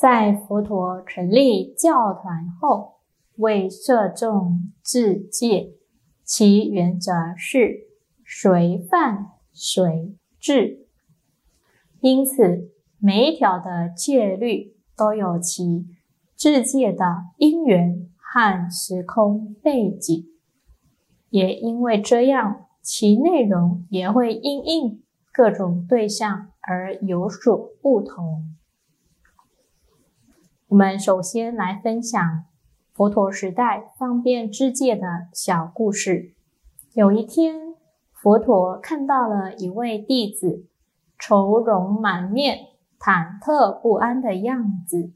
在佛陀成立教团后，为摄众制戒。其原则是随犯随治，因此每一条的戒律都有其制戒的因缘和时空背景，也因为这样，其内容也会因应各种对象而有所不同。我们首先来分享。佛陀时代方便之戒的小故事。有一天，佛陀看到了一位弟子愁容满面、忐忑不安的样子，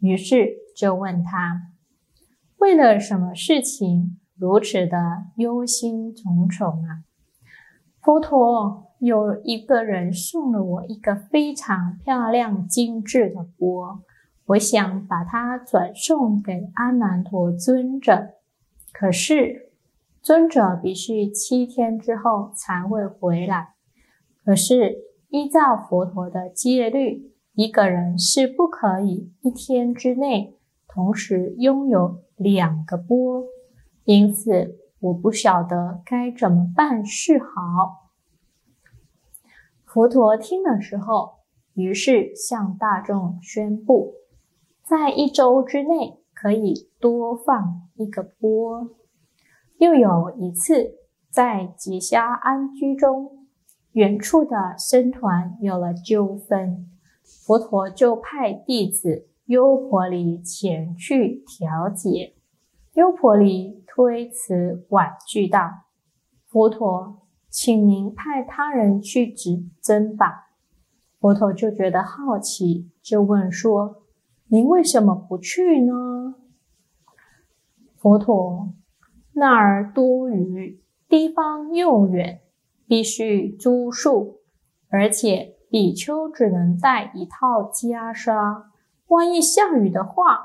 于是就问他：“为了什么事情如此的忧心忡忡啊？”佛陀有一个人送了我一个非常漂亮、精致的钵。我想把它转送给阿难陀尊者，可是尊者必须七天之后才会回来。可是依照佛陀的戒律，一个人是不可以一天之内同时拥有两个波，因此我不晓得该怎么办是好。佛陀听了之后，于是向大众宣布。在一周之内可以多放一个波。又有一次，在结虾安居中，远处的僧团有了纠纷，佛陀就派弟子优婆离前去调解。优婆离推辞婉拒道：“佛陀，请您派他人去执针吧。”佛陀就觉得好奇，就问说。您为什么不去呢？佛陀，那儿多雨，地方又远，必须租宿，而且比丘只能带一套袈裟，万一下雨的话，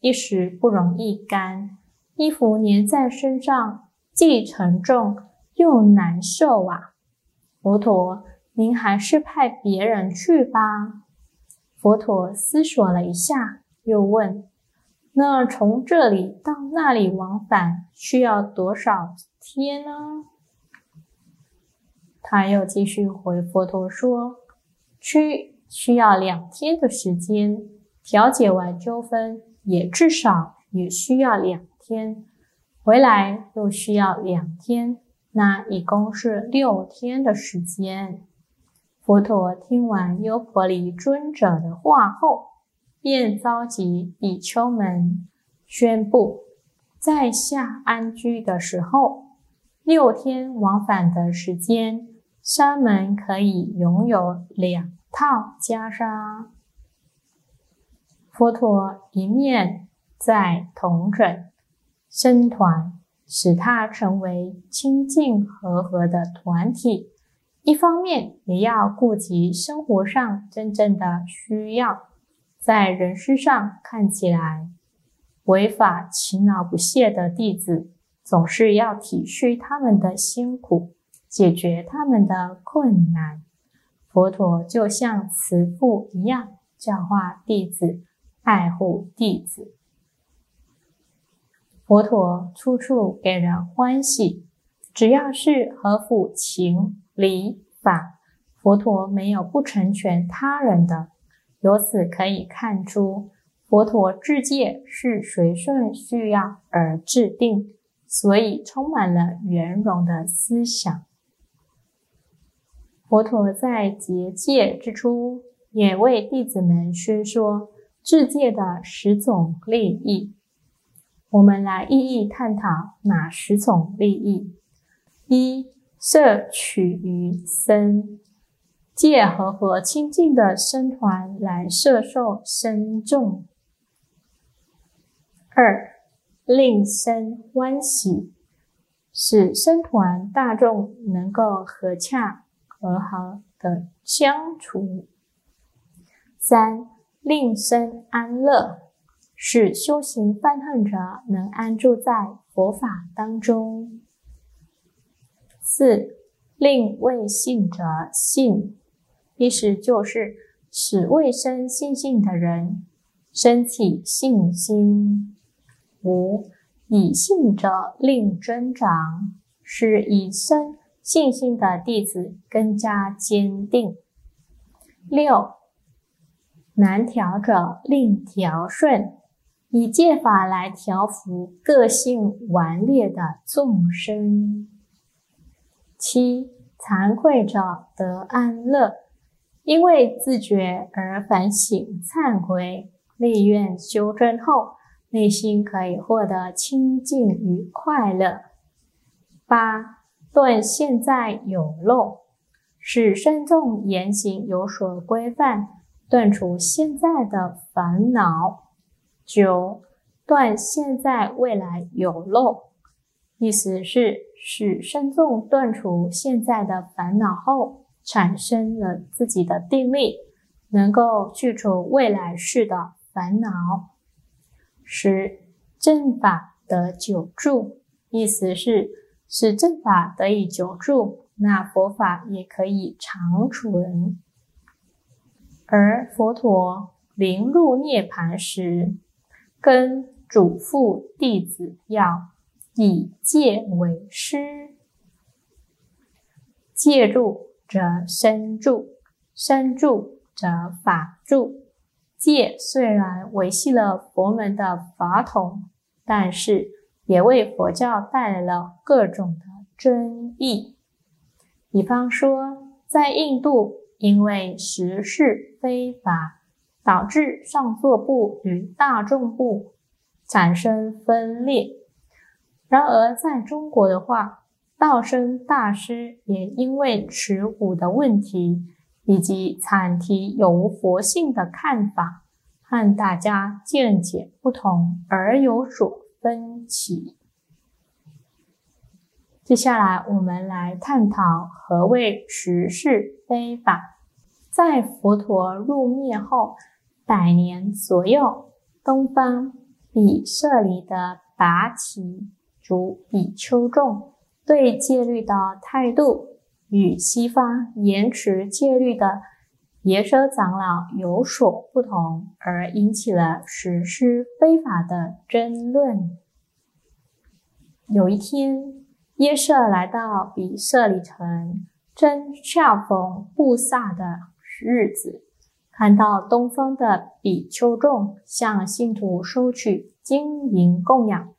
一时不容易干，衣服粘在身上，既沉重又难受啊！佛陀，您还是派别人去吧。佛陀思索了一下，又问：“那从这里到那里往返需要多少天呢？”他又继续回佛陀说：“去需要两天的时间，调解完纠纷也至少也需要两天，回来又需要两天，那一共是六天的时间。”佛陀听完优婆离尊者的话后，便召集比丘们，宣布：在下安居的时候，六天往返的时间，沙门可以拥有两套袈裟。佛陀一面在统整僧团，使他成为清净和合的团体。一方面也要顾及生活上真正的需要，在人事上看起来违法勤劳不懈的弟子，总是要体恤他们的辛苦，解决他们的困难。佛陀就像慈父一样，教化弟子，爱护弟子。佛陀处处给人欢喜，只要是合乎情。理法，佛陀没有不成全他人的。由此可以看出，佛陀制戒是随顺需要而制定，所以充满了圆融的思想。佛陀在结戒之初，也为弟子们宣说制戒的十种利益。我们来一一探讨哪十种利益。一、摄取于身，借和合清净的僧团来摄受身众；二、令身欢喜，使僧团大众能够和洽。和好的相处。三令身安乐，使修行犯恨者能安住在佛法当中。四令未信者信，意思就是使未生信心的人升起信心。五以信者令增长，使以生。信心的弟子更加坚定。六难调者令调顺，以戒法来调伏个性顽劣的众生。七惭愧者得安乐，因为自觉而反省忏悔，立愿修正后，内心可以获得清净与快乐。八。断现在有漏，使身众言行有所规范，断除现在的烦恼。九断现在未来有漏，意思是使身众断除现在的烦恼后，产生了自己的定力，能够去除未来世的烦恼。十正法得久住，意思是。使正法得以久住，那佛法也可以长存。而佛陀临入涅盘时，跟嘱咐弟子要以戒为师。戒住则身住，身住则法住。戒虽然维系了佛门的法统，但是。也为佛教带来了各种的争议。比方说，在印度，因为时事非法，导致上座部与大众部产生分裂。然而，在中国的话，道生大师也因为持虎的问题以及阐题有无佛性的看法，和大家见解不同而有所。分歧。接下来，我们来探讨何谓时事非法。在佛陀入灭后百年左右，东方比舍里的拔旗族比丘众对戒律的态度，与西方延迟戒律的耶舍长老有所不同，而引起了实施非法的争论。有一天，耶舍来到比舍里城，正恰逢布萨的日子，看到东方的比丘众向信徒收取金银供养，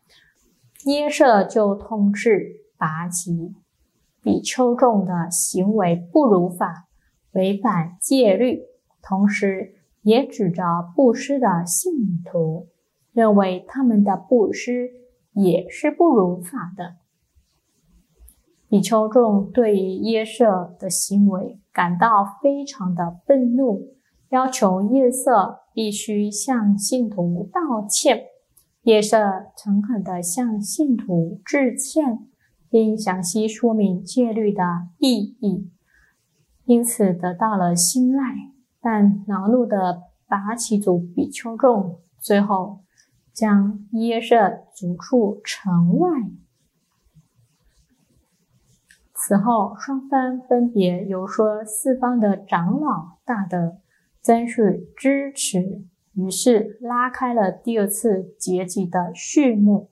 耶舍就通知拔旗比丘众的行为不如法。违反戒律，同时也指着布施的信徒，认为他们的布施也是不如法的。比丘众对于耶舍的行为感到非常的愤怒，要求耶舍必须向信徒道歉。耶舍诚恳地向信徒致歉，并详细说明戒律的意义。因此得到了信赖，但恼怒的拔起族比丘众最后将耶舍逐出城外。此后，双方分别游说四方的长老大德争取支持，于是拉开了第二次结集的序幕。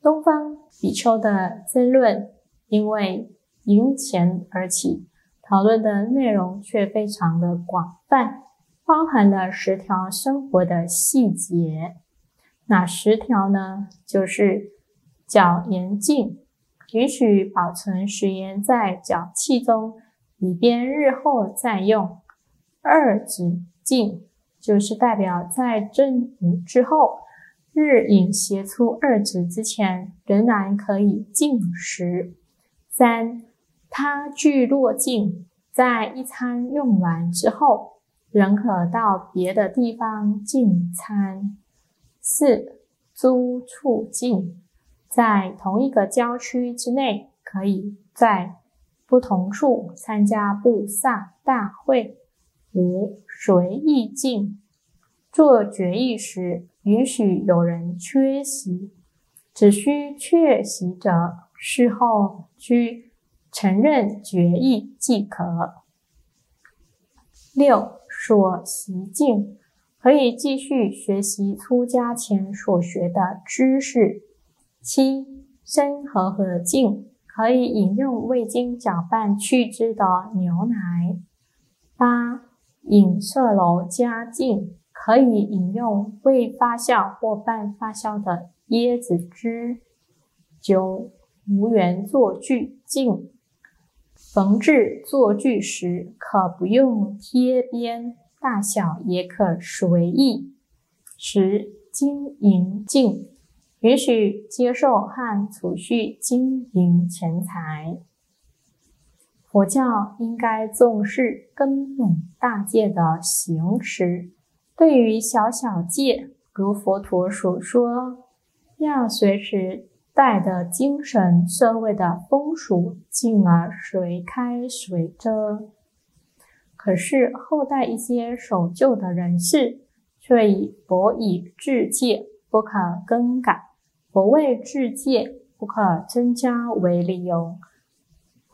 东方比丘的争论因为赢钱而起。讨论的内容却非常的广泛，包含了十条生活的细节。哪十条呢？就是角严净，允许保存食盐在脚器中，以便日后再用。二指净，就是代表在正午之后，日影斜出二指之前，仍然可以进食。三他具落尽，在一餐用完之后。仍可到别的地方进餐。四租处近，在同一个郊区之内，可以在不同处参加布萨大会。五随意进，做决议时允许有人缺席，只需缺席者事后需承认决议即可。六。所习境可以继续学习出家前所学的知识。七生和合境可以饮用未经搅拌去脂的牛奶。八饮色楼加净可以饮用未发酵或半发酵的椰子汁。九无缘作具净。缝制做具时，可不用贴边，大小也可随意。十金银净，允许接受和储蓄金银钱财。佛教应该重视根本大戒的行持，对于小小戒，如佛陀所说，要随时。带的精神社会的风俗，进而随开随遮。可是后代一些守旧的人士，却以佛以治戒不可更改，佛为治戒不可增加为理由，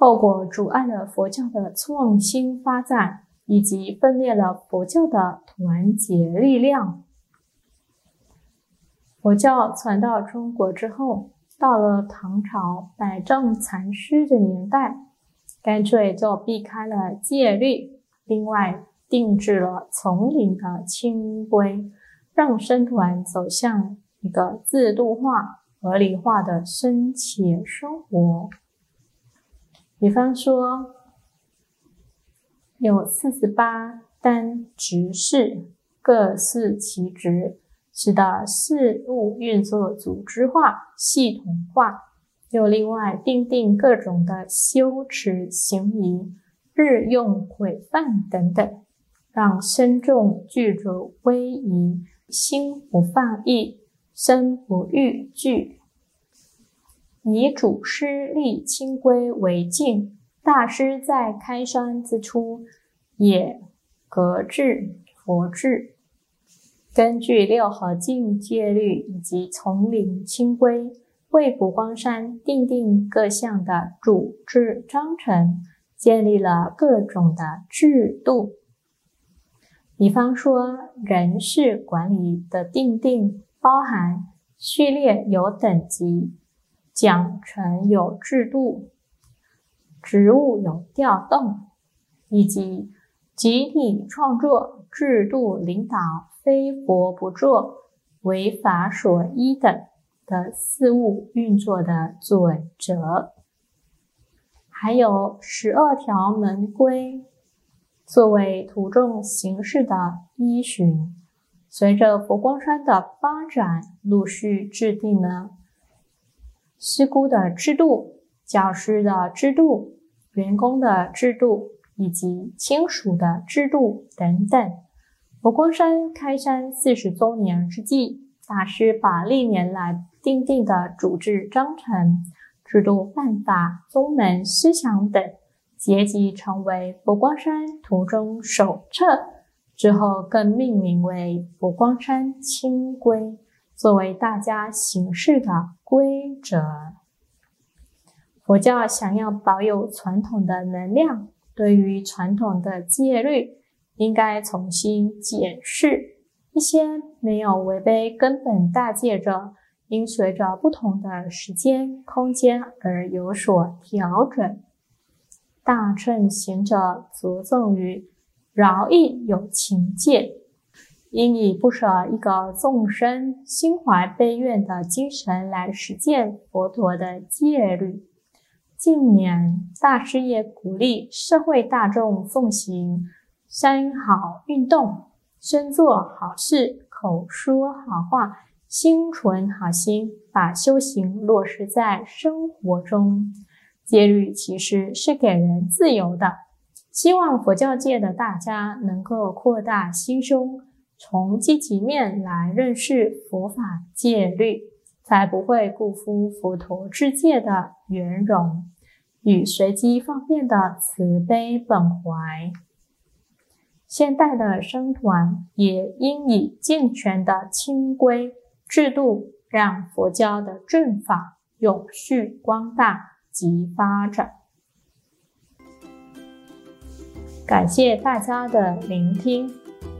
后果阻碍了佛教的创新发展，以及分裂了佛教的团结力量。佛教传到中国之后。到了唐朝百丈禅师的年代，干脆就避开了戒律，另外定制了丛林的清规，让僧团走向一个制度化、合理化的生前生活。比方说，有四十八单执事，各司其职。使得事物运作组织化、系统化，又另外定定各种的修持行仪、日用规范等等，让身众具足威仪，心不放逸，身不逾矩，以主师立清规为镜。大师在开山之初，也格制佛制。根据六合境戒律以及丛林清规，为普光山定定各项的主制章程，建立了各种的制度。比方说，人事管理的定定，包含序列有等级，奖惩有制度，职务有调动，以及集体创作制度领导。非佛不作，违法所依等的事物运作的准则，还有十二条门规，作为途众行事的依循。随着佛光山的发展，陆续制定了师姑的制度、教师的制度、员工的制度以及亲属的制度等等。佛光山开山四十周年之际，大师把历年来定定的主治章程、制度办法、宗门思想等结集成为《佛光山图中手册》，之后更命名为《佛光山清规》，作为大家行事的规则。佛教想要保有传统的能量，对于传统的戒律。应该重新检视一些没有违背根本大戒者，应随着不同的时间、空间而有所调整。大乘行者着重于饶益有情戒，应以不舍一个众生、心怀悲愿的精神来实践佛陀的戒律。近年，大师也鼓励社会大众奉行三好运动，身做好事，口说好话，心存好心，把修行落实在生活中。戒律其实是给人自由的，希望佛教界的大家能够扩大心胸，从积极面来认识佛法戒律，才不会辜负佛陀之戒的圆融。与随机方便的慈悲本怀，现代的僧团也应以健全的清规制度，让佛教的正法永续光大及发展。感谢大家的聆听，